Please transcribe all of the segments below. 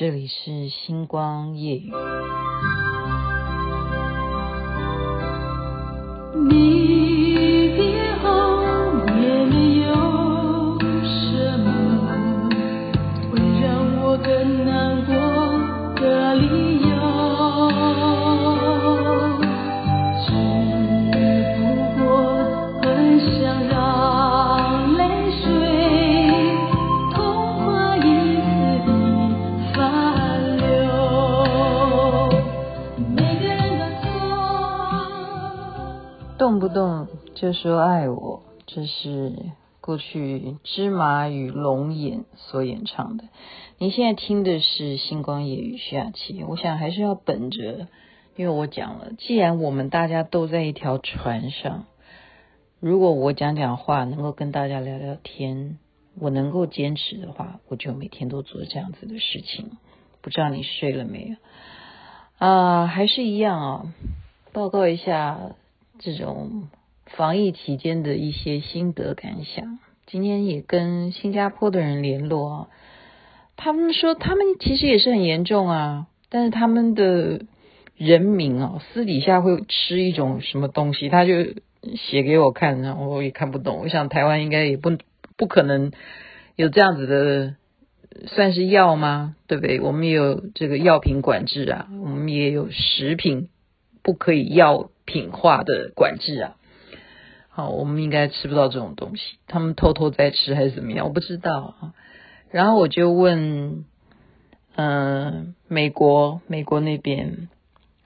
这里是星光夜雨。就说爱我，这是过去芝麻与龙眼所演唱的。你现在听的是星光夜雨徐雅琪，我想还是要本着，因为我讲了，既然我们大家都在一条船上，如果我讲讲话能够跟大家聊聊天，我能够坚持的话，我就每天都做这样子的事情。不知道你睡了没有？啊，还是一样啊，报告一下。这种防疫期间的一些心得感想，今天也跟新加坡的人联络啊，他们说他们其实也是很严重啊，但是他们的人民啊，私底下会吃一种什么东西，他就写给我看，然后我也看不懂。我想台湾应该也不不可能有这样子的，算是药吗？对不对？我们也有这个药品管制啊，我们也有食品不可以药品化的管制啊，好，我们应该吃不到这种东西。他们偷偷在吃还是怎么样？我不知道啊。然后我就问，嗯、美国，美国那边，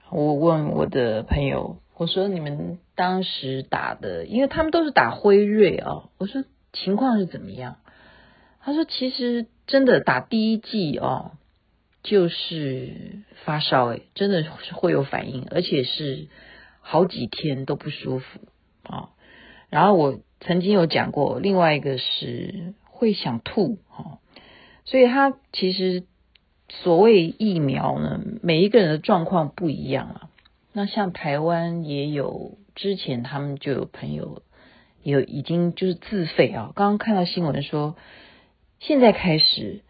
我问我的朋友，我说你们当时打的，因为他们都是打辉瑞啊，我说情况是怎么样？他说其实真的打第一剂哦，就是发烧，诶，真的是会有反应，而且是。好几天都不舒服啊，然后我曾经有讲过，另外一个是会想吐啊，所以他其实所谓疫苗呢，每一个人的状况不一样啊。那像台湾也有，之前他们就有朋友有已经就是自费啊，刚刚看到新闻说，现在开始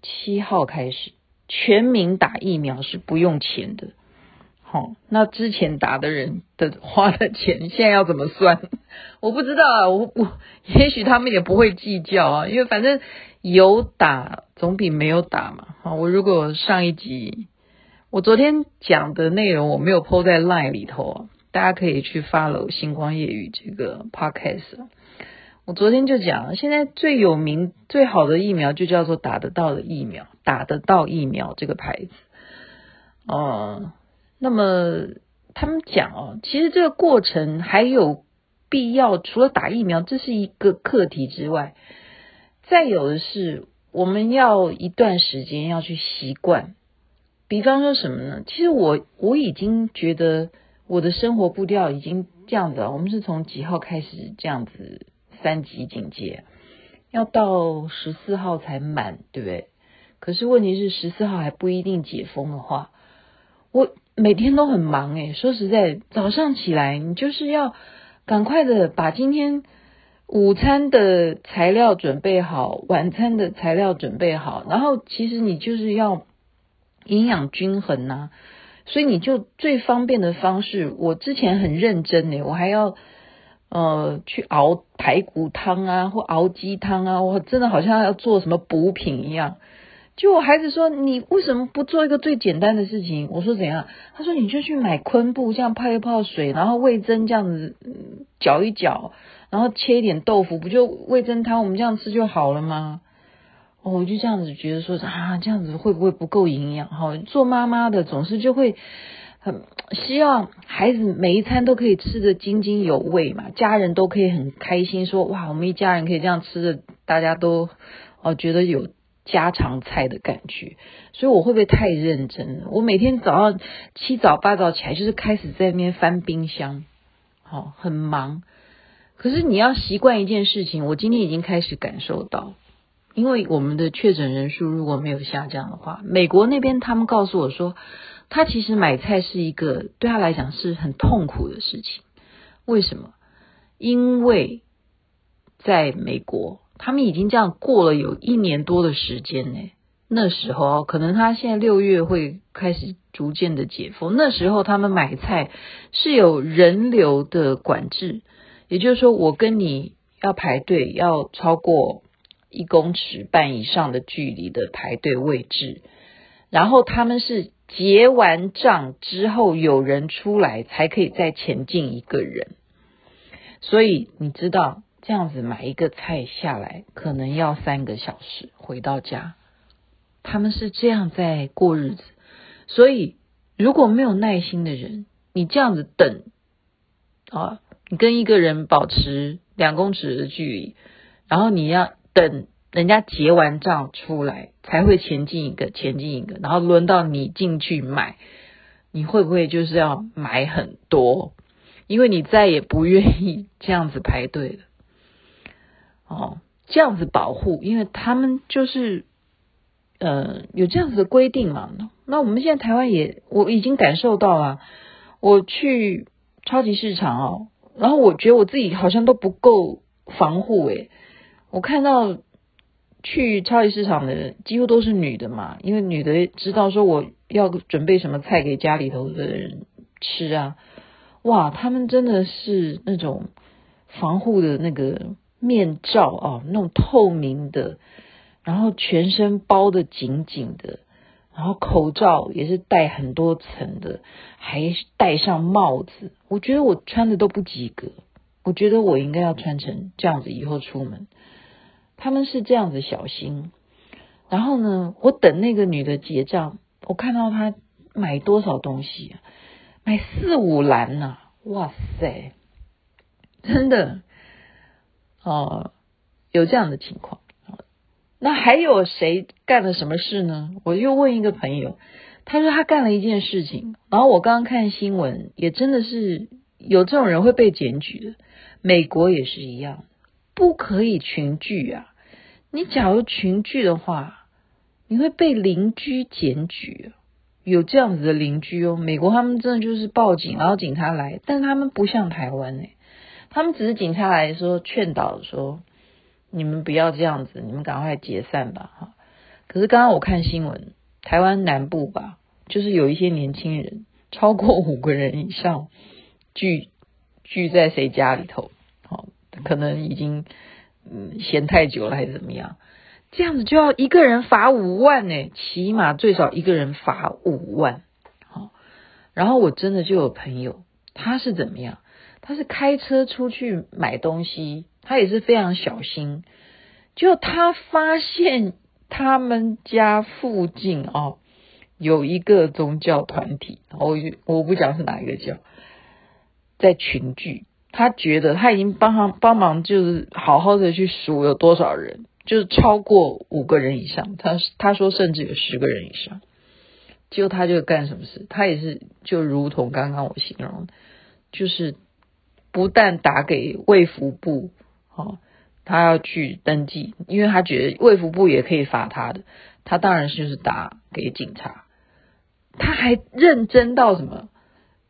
七号开始全民打疫苗是不用钱的。好，那之前打的人的花的钱，现在要怎么算？我不知道啊，我我也许他们也不会计较啊，因为反正有打总比没有打嘛。好，我如果上一集我昨天讲的内容我没有抛在 line 里头啊，大家可以去 follow 星光夜雨这个 podcast。我昨天就讲，现在最有名最好的疫苗就叫做打得到的疫苗，打得到疫苗这个牌子，哦。那么他们讲哦，其实这个过程还有必要，除了打疫苗，这是一个课题之外，再有的是我们要一段时间要去习惯。比方说什么呢？其实我我已经觉得我的生活步调已经这样子了。我们是从几号开始这样子三级警戒，要到十四号才满，对不对？可是问题是十四号还不一定解封的话，我。每天都很忙诶，说实在，早上起来你就是要赶快的把今天午餐的材料准备好，晚餐的材料准备好，然后其实你就是要营养均衡呐，所以你就最方便的方式，我之前很认真诶，我还要呃去熬排骨汤啊，或熬鸡汤啊，我真的好像要做什么补品一样。就我孩子说，你为什么不做一个最简单的事情？我说怎样？他说你就去买昆布，这样泡一泡水，然后味噌这样子搅一搅，然后切一点豆腐，不就味噌汤？我们这样吃就好了吗？哦，我就这样子觉得说啊，这样子会不会不够营养？哈，做妈妈的总是就会很希望孩子每一餐都可以吃得津津有味嘛，家人都可以很开心说哇，我们一家人可以这样吃的，大家都哦觉得有。家常菜的感觉，所以我会不会太认真了？我每天早上七早八早起来，就是开始在那边翻冰箱，好，很忙。可是你要习惯一件事情，我今天已经开始感受到，因为我们的确诊人数如果没有下降的话，美国那边他们告诉我说，他其实买菜是一个对他来讲是很痛苦的事情。为什么？因为在美国。他们已经这样过了有一年多的时间呢，那时候可能他现在六月会开始逐渐的解封，那时候他们买菜是有人流的管制，也就是说，我跟你要排队，要超过一公尺半以上的距离的排队位置，然后他们是结完账之后有人出来才可以再前进一个人，所以你知道这样子买一个菜下来可能要三个小时回到家。他们是这样在过日子，所以如果没有耐心的人，你这样子等啊，你跟一个人保持两公尺的距离，然后你要等人家结完账出来才会前进一个，前进一个，然后轮到你进去买，你会不会就是要买很多？因为你再也不愿意这样子排队了。哦，这样子保护，因为他们就是。呃，有这样子的规定嘛？那我们现在台湾也，我已经感受到了。我去超级市场哦，然后我觉得我自己好像都不够防护诶。我看到去超级市场的人几乎都是女的嘛，因为女的知道说我要准备什么菜给家里头的人吃啊。哇，他们真的是那种防护的那个面罩啊，那种透明的。然后全身包得紧紧的，然后口罩也是戴很多层的，还戴上帽子。我觉得我穿的都不及格，我觉得我应该要穿成这样子以后出门。他们是这样子小心。然后呢，我等那个女的结账，我看到她买多少东西啊？买四五篮呐！哇塞，真的哦，有这样的情况。那还有谁干了什么事呢？我又问一个朋友，他说他干了一件事情，然后我刚刚看新闻，也真的是有这种人会被检举的。美国也是一样，不可以群聚啊！你假如群聚的话，你会被邻居检举。有这样子的邻居哦，美国他们真的就是报警，然后警察来，但他们不像台湾诶，他们只是警察来说劝导说。你们不要这样子，你们赶快解散吧，哈！可是刚刚我看新闻，台湾南部吧，就是有一些年轻人超过五个人以上聚聚在谁家里头，好，可能已经嗯闲太久了还是怎么样，这样子就要一个人罚五万呢，起码最少一个人罚五万，好，然后我真的就有朋友，他是怎么样？他是开车出去买东西。他也是非常小心，就他发现他们家附近哦有一个宗教团体，我我不讲是哪一个教，在群聚，他觉得他已经帮他帮忙，就是好好的去数有多少人，就是超过五个人以上，他他说甚至有十个人以上，结果他就干什么事？他也是就如同刚刚我形容，就是不但打给卫福部。哦，他要去登记，因为他觉得卫福部也可以罚他的，他当然就是打给警察。他还认真到什么？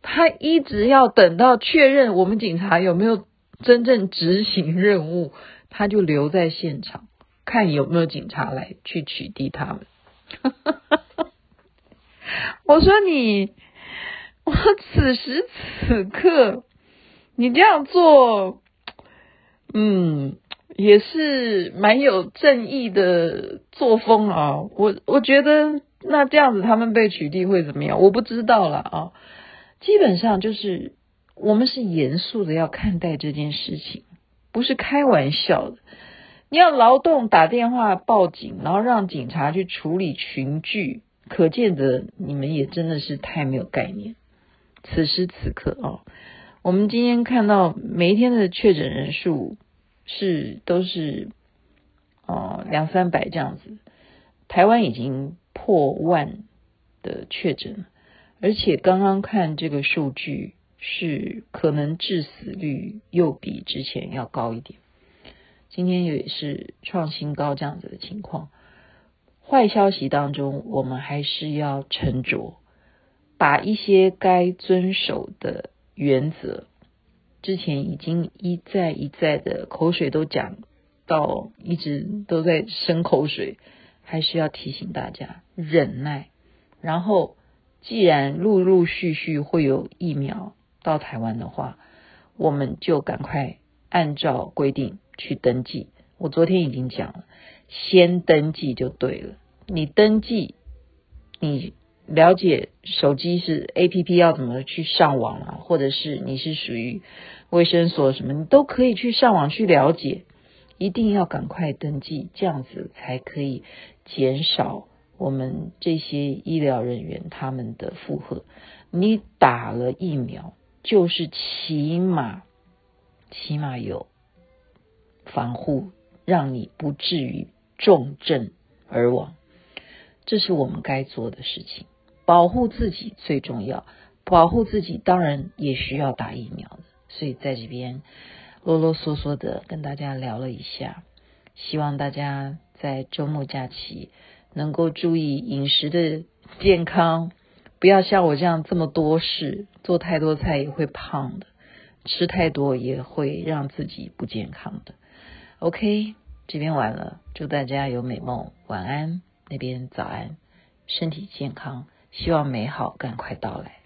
他一直要等到确认我们警察有没有真正执行任务，他就留在现场，看有没有警察来去取缔他们。我说你，我此时此刻你这样做。嗯，也是蛮有正义的作风啊。我我觉得那这样子他们被取缔会怎么样？我不知道了啊。基本上就是我们是严肃的要看待这件事情，不是开玩笑的。你要劳动打电话报警，然后让警察去处理群聚，可见得你们也真的是太没有概念。此时此刻啊。我们今天看到每一天的确诊人数是都是哦两三百这样子，台湾已经破万的确诊，而且刚刚看这个数据是可能致死率又比之前要高一点，今天也是创新高这样子的情况。坏消息当中，我们还是要沉着，把一些该遵守的。原则之前已经一再一再的口水都讲到，一直都在生口水，还是要提醒大家忍耐。然后，既然陆陆续续会有疫苗到台湾的话，我们就赶快按照规定去登记。我昨天已经讲了，先登记就对了。你登记，你了解手机是 APP 要怎么去上网啊，或者是你是属于卫生所什么，你都可以去上网去了解。一定要赶快登记，这样子才可以减少我们这些医疗人员他们的负荷。你打了疫苗，就是起码起码有防护，让你不至于重症而亡。这是我们该做的事情，保护自己最重要。保护自己当然也需要打疫苗的，所以在这边。啰啰嗦嗦的跟大家聊了一下，希望大家在周末假期能够注意饮食的健康，不要像我这样这么多事，做太多菜也会胖的，吃太多也会让自己不健康的。OK，这边晚了，祝大家有美梦，晚安，那边早安，身体健康，希望美好赶快到来。